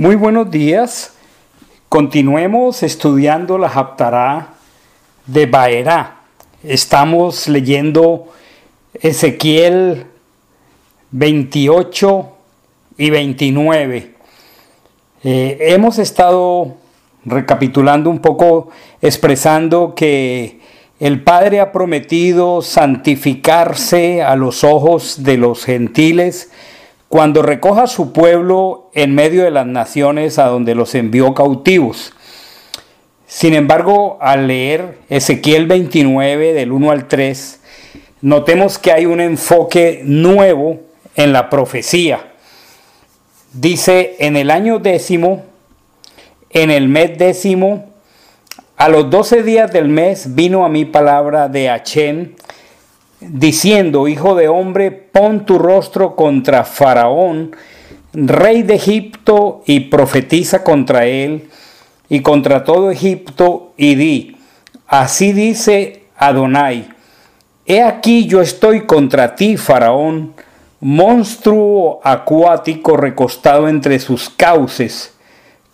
Muy buenos días. Continuemos estudiando la Haftará de Baerá. Estamos leyendo Ezequiel 28 y 29. Eh, hemos estado recapitulando un poco, expresando que el Padre ha prometido santificarse a los ojos de los gentiles cuando recoja su pueblo en medio de las naciones a donde los envió cautivos. Sin embargo, al leer Ezequiel 29 del 1 al 3, notemos que hay un enfoque nuevo en la profecía. Dice, en el año décimo, en el mes décimo, a los doce días del mes vino a mí palabra de Achén, diciendo, Hijo de hombre, pon tu rostro contra Faraón, rey de Egipto, y profetiza contra él y contra todo Egipto, y di, así dice Adonai, he aquí yo estoy contra ti, Faraón, monstruo acuático recostado entre sus cauces,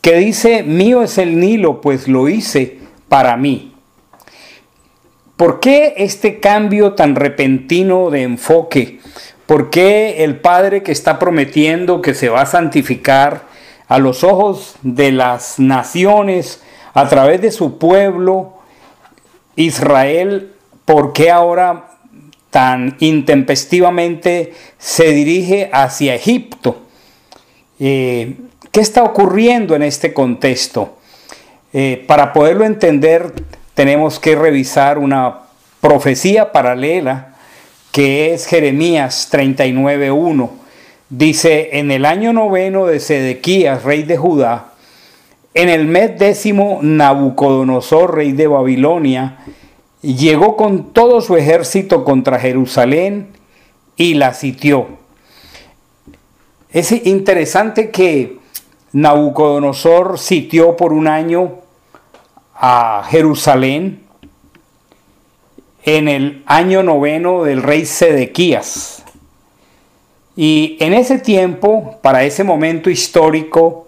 que dice, mío es el Nilo, pues lo hice para mí. ¿Por qué este cambio tan repentino de enfoque? ¿Por qué el Padre que está prometiendo que se va a santificar a los ojos de las naciones a través de su pueblo, Israel, por qué ahora tan intempestivamente se dirige hacia Egipto? Eh, ¿Qué está ocurriendo en este contexto? Eh, para poderlo entender, tenemos que revisar una profecía paralela que es Jeremías 39.1. Dice, en el año noveno de Sedequías, rey de Judá, en el mes décimo, Nabucodonosor, rey de Babilonia, llegó con todo su ejército contra Jerusalén y la sitió. Es interesante que Nabucodonosor sitió por un año a Jerusalén en el año noveno del rey Sedequías. Y en ese tiempo, para ese momento histórico,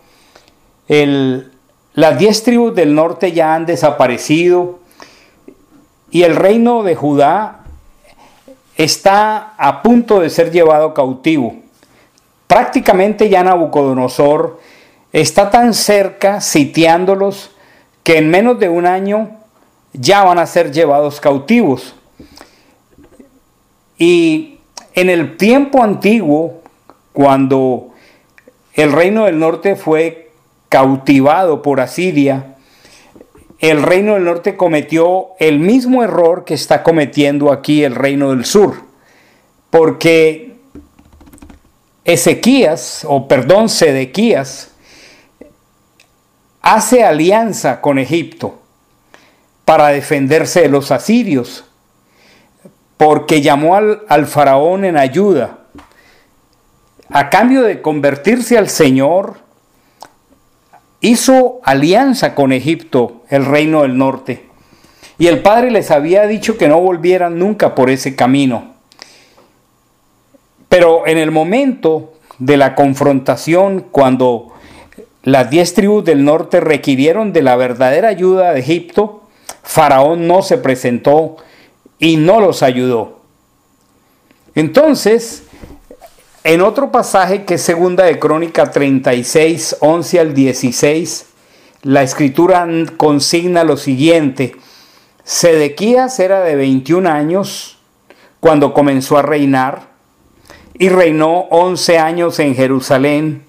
las diez tribus del norte ya han desaparecido y el reino de Judá está a punto de ser llevado cautivo. Prácticamente ya Nabucodonosor está tan cerca sitiándolos que en menos de un año ya van a ser llevados cautivos. Y en el tiempo antiguo, cuando el reino del norte fue cautivado por Asiria, el reino del norte cometió el mismo error que está cometiendo aquí el reino del sur, porque Ezequías, o perdón, Sedequías, hace alianza con Egipto para defenderse de los asirios, porque llamó al, faraón en ayuda. A cambio de convertirse al Señor, hizo alianza con Egipto, el reino del norte. Y el padre les había dicho que no volvieran nunca por ese camino. Pero en el momento de la confrontación, cuando las diez tribus del norte requirieron de la verdadera ayuda de Egipto, Faraón no se presentó y no los ayudó. Entonces, en otro pasaje que es segunda de Crónica 36, 11 al 16, la escritura consigna lo siguiente. Sedequías era de 21 años cuando comenzó a reinar y reinó 11 años en Jerusalén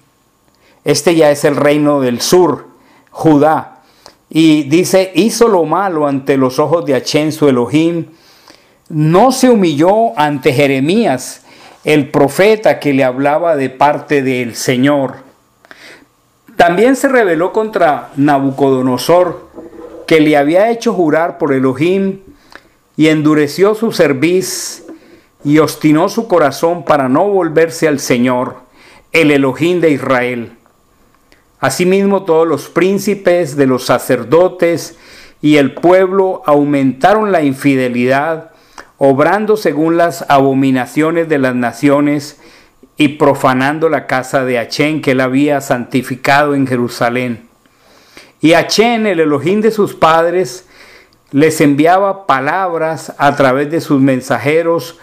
este ya es el reino del sur, Judá. Y dice, hizo lo malo ante los ojos de Achén su Elohim. No se humilló ante Jeremías, el profeta que le hablaba de parte del Señor. También se rebeló contra Nabucodonosor, que le había hecho jurar por Elohim, y endureció su cerviz y obstinó su corazón para no volverse al Señor, el Elohim de Israel. Asimismo todos los príncipes de los sacerdotes y el pueblo aumentaron la infidelidad, obrando según las abominaciones de las naciones y profanando la casa de Achén que él había santificado en Jerusalén. Y Achén, el Elohim de sus padres, les enviaba palabras a través de sus mensajeros,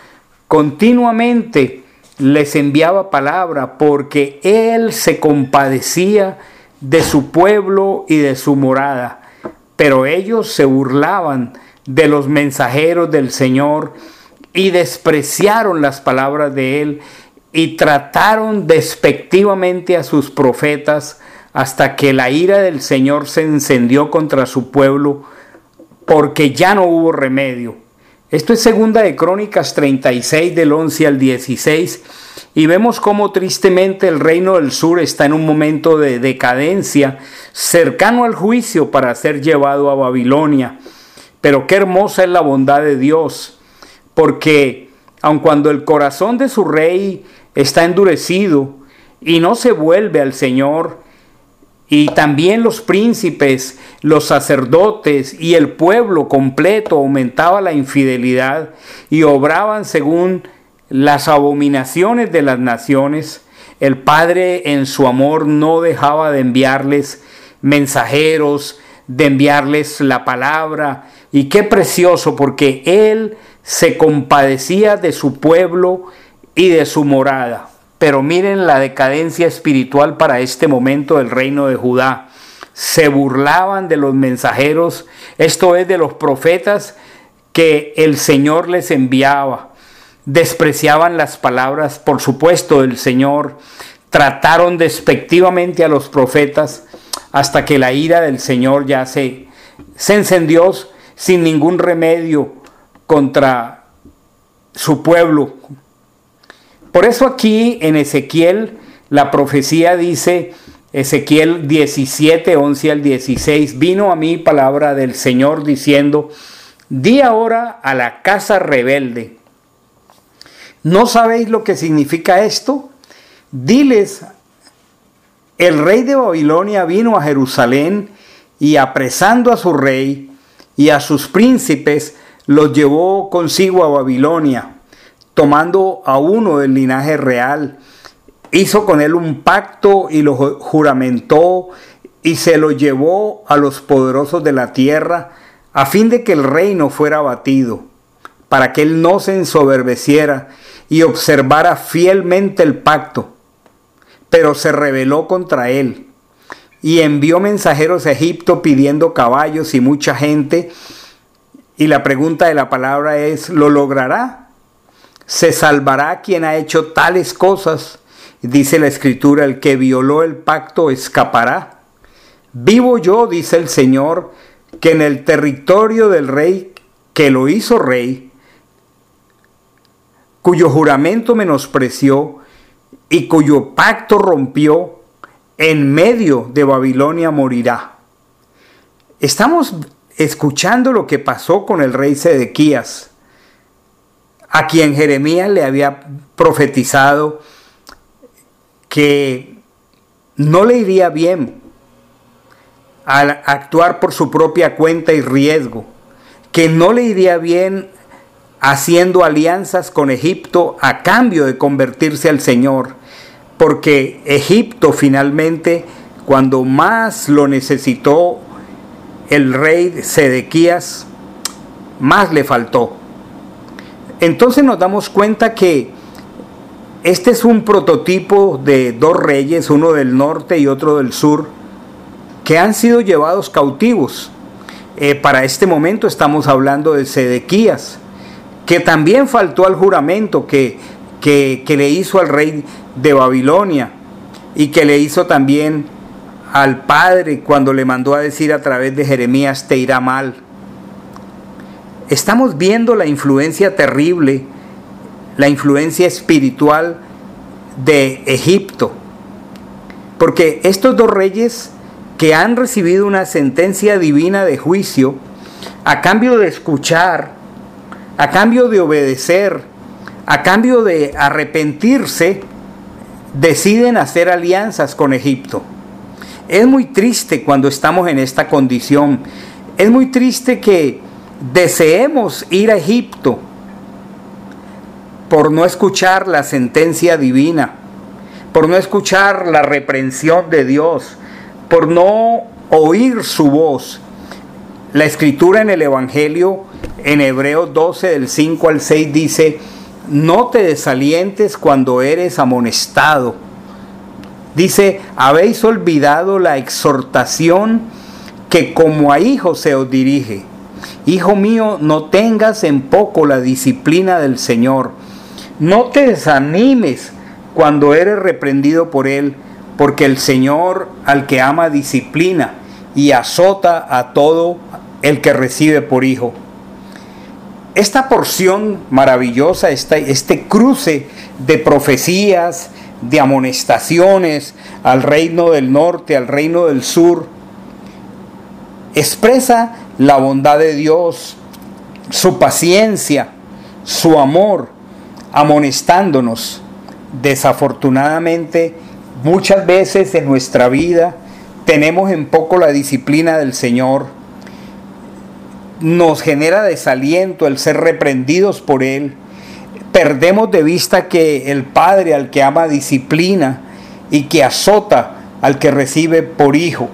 continuamente les enviaba palabra porque él se compadecía de su pueblo y de su morada. Pero ellos se burlaban de los mensajeros del Señor y despreciaron las palabras de él y trataron despectivamente a sus profetas hasta que la ira del Señor se encendió contra su pueblo porque ya no hubo remedio. Esto es segunda de Crónicas 36 del 11 al 16 y vemos cómo tristemente el reino del sur está en un momento de decadencia cercano al juicio para ser llevado a Babilonia. Pero qué hermosa es la bondad de Dios, porque aun cuando el corazón de su rey está endurecido y no se vuelve al Señor, y también los príncipes, los sacerdotes y el pueblo completo aumentaba la infidelidad y obraban según las abominaciones de las naciones. El Padre en su amor no dejaba de enviarles mensajeros, de enviarles la palabra. Y qué precioso porque Él se compadecía de su pueblo y de su morada. Pero miren la decadencia espiritual para este momento del reino de Judá. Se burlaban de los mensajeros, esto es de los profetas que el Señor les enviaba. Despreciaban las palabras, por supuesto, del Señor. Trataron despectivamente a los profetas hasta que la ira del Señor ya se, se encendió sin ningún remedio contra su pueblo, por eso aquí en Ezequiel la profecía dice, Ezequiel 17, 11 al 16, vino a mí palabra del Señor diciendo, di ahora a la casa rebelde. ¿No sabéis lo que significa esto? Diles, el rey de Babilonia vino a Jerusalén y apresando a su rey y a sus príncipes, los llevó consigo a Babilonia tomando a uno del linaje real, hizo con él un pacto y lo juramentó y se lo llevó a los poderosos de la tierra a fin de que el reino fuera abatido, para que él no se ensoberbeciera y observara fielmente el pacto. Pero se rebeló contra él y envió mensajeros a Egipto pidiendo caballos y mucha gente. Y la pregunta de la palabra es, ¿lo logrará? Se salvará quien ha hecho tales cosas. Dice la escritura, el que violó el pacto escapará. Vivo yo, dice el Señor, que en el territorio del rey que lo hizo rey, cuyo juramento menospreció y cuyo pacto rompió, en medio de Babilonia morirá. Estamos escuchando lo que pasó con el rey Sedequías a quien Jeremías le había profetizado que no le iría bien al actuar por su propia cuenta y riesgo, que no le iría bien haciendo alianzas con Egipto a cambio de convertirse al Señor, porque Egipto finalmente, cuando más lo necesitó el rey Sedequías, más le faltó. Entonces nos damos cuenta que este es un prototipo de dos reyes, uno del norte y otro del sur, que han sido llevados cautivos. Eh, para este momento estamos hablando de Sedequías, que también faltó al juramento que, que, le hizo al rey de Babilonia y que le hizo también al padre cuando le mandó a decir a través de Jeremías, te irá mal estamos viendo la influencia terrible, la influencia espiritual de Egipto. Porque estos dos reyes que han recibido una sentencia divina de juicio, a cambio de escuchar, a cambio de obedecer, a cambio de arrepentirse, deciden hacer alianzas con Egipto. Es muy triste cuando estamos en esta condición. Es muy triste que deseemos ir a Egipto por no escuchar la sentencia divina, por no escuchar la reprensión de Dios, por no oír su voz. La escritura en el Evangelio, en Hebreos 12, del 5 al 6, dice, no te desalientes cuando eres amonestado. Dice, habéis olvidado la exhortación que como a hijos se os dirige. Hijo mío, no tengas en poco la disciplina del Señor. No te desanimes cuando eres reprendido por Él, porque el Señor al que ama disciplina y azota a todo el que recibe por hijo. Esta porción maravillosa, este cruce de profecías, de amonestaciones al reino del norte, al reino del sur, expresa la bondad de Dios, su paciencia, su amor, amonestándonos. Desafortunadamente, muchas veces en nuestra vida tenemos en poco la disciplina del Señor. Nos genera desaliento el ser reprendidos por Él. Perdemos de vista que el Padre al que ama disciplina y que azota al que recibe por hijo.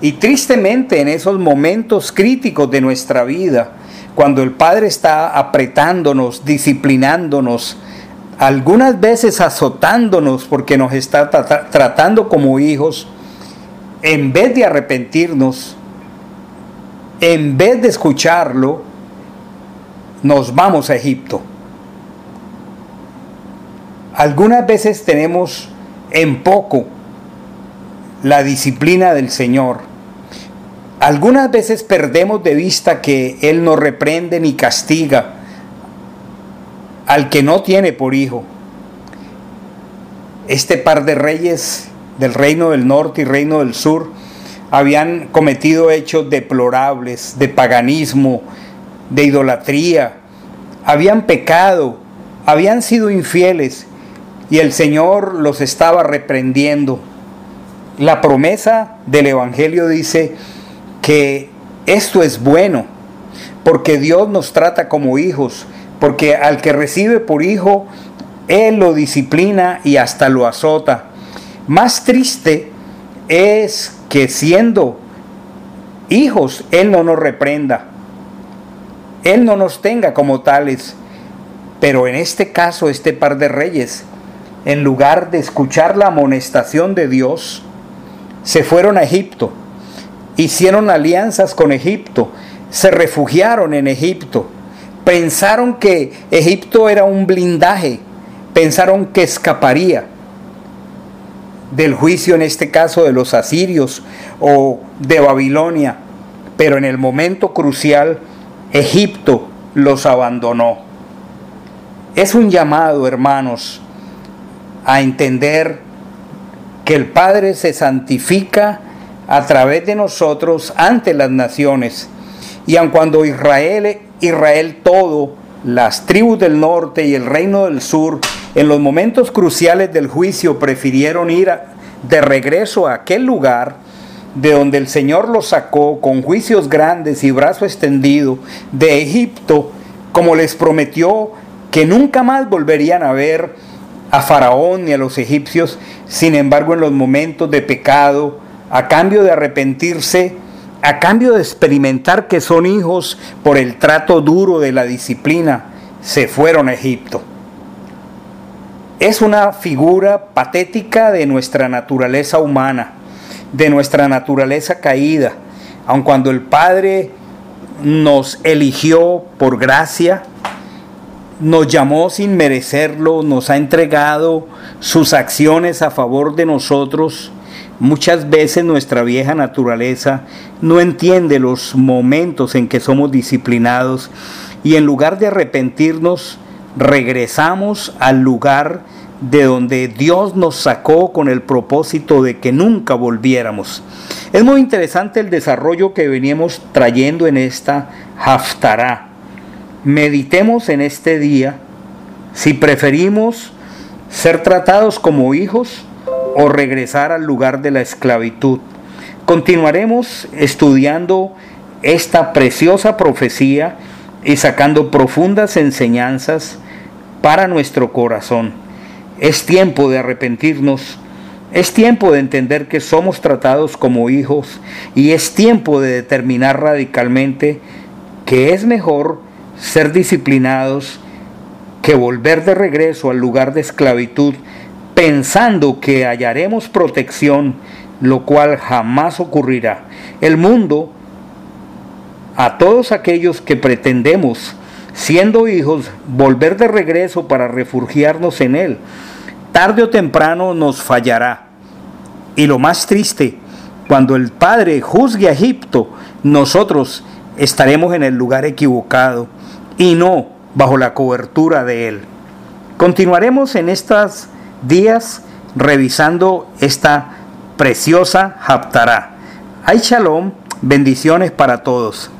Y tristemente en esos momentos críticos de nuestra vida, cuando el Padre está apretándonos, disciplinándonos, algunas veces azotándonos porque nos está tratando como hijos, en vez de arrepentirnos, en vez de escucharlo, nos vamos a Egipto. Algunas veces tenemos en poco la disciplina del Señor. Algunas veces perdemos de vista que Él no reprende ni castiga al que no tiene por hijo. Este par de reyes del reino del norte y reino del sur habían cometido hechos deplorables de paganismo, de idolatría, habían pecado, habían sido infieles y el Señor los estaba reprendiendo. La promesa del Evangelio dice que esto es bueno, porque Dios nos trata como hijos, porque al que recibe por hijo, Él lo disciplina y hasta lo azota. Más triste es que siendo hijos, Él no nos reprenda, Él no nos tenga como tales. Pero en este caso, este par de reyes, en lugar de escuchar la amonestación de Dios, se fueron a Egipto, hicieron alianzas con Egipto, se refugiaron en Egipto. Pensaron que Egipto era un blindaje, pensaron que escaparía del juicio en este caso de los asirios o de Babilonia, pero en el momento crucial Egipto los abandonó. Es un llamado, hermanos, a entender que el Padre se santifica a través de nosotros ante las naciones. Y aun cuando Israel Israel todo, las tribus del norte y el reino del sur, en los momentos cruciales del juicio prefirieron ir de regreso a aquel lugar de donde el Señor los sacó con juicios grandes y brazo extendido de Egipto, como les prometió que nunca más volverían a ver a Faraón ni a los egipcios, sin embargo en los momentos de pecado, a cambio de arrepentirse, a cambio de experimentar que son hijos por el trato duro de la disciplina, se fueron a Egipto. Es una figura patética de nuestra naturaleza humana, de nuestra naturaleza caída, aun cuando el Padre nos eligió por gracia, nos llamó sin merecerlo, nos ha entregado sus acciones a favor de nosotros, Muchas veces nuestra vieja naturaleza no entiende los momentos en que somos disciplinados y en lugar de arrepentirnos, regresamos al lugar de donde Dios nos sacó con el propósito de que nunca volviéramos. Es muy interesante el desarrollo que veníamos trayendo en esta Haftará. Meditemos en este día si preferimos ser tratados como hijos o regresar al lugar de la esclavitud. Continuaremos estudiando esta preciosa profecía y sacando profundas enseñanzas para nuestro corazón. Es tiempo de arrepentirnos. Es tiempo de entender que somos tratados como hijos y es tiempo de determinar radicalmente que es mejor ser disciplinados que volver de regreso al lugar de esclavitud pensando que hallaremos protección, lo cual jamás ocurrirá. El mundo, a todos aquellos que pretendemos, siendo hijos, volver de regreso para refugiarnos en Él, tarde o temprano nos fallará. Y lo más triste, cuando el Padre juzgue a Egipto, nosotros estaremos en el lugar equivocado y no bajo la cobertura de Él. Continuaremos en estos días revisando esta preciosa Haftarah. Hay shalom, bendiciones para todos.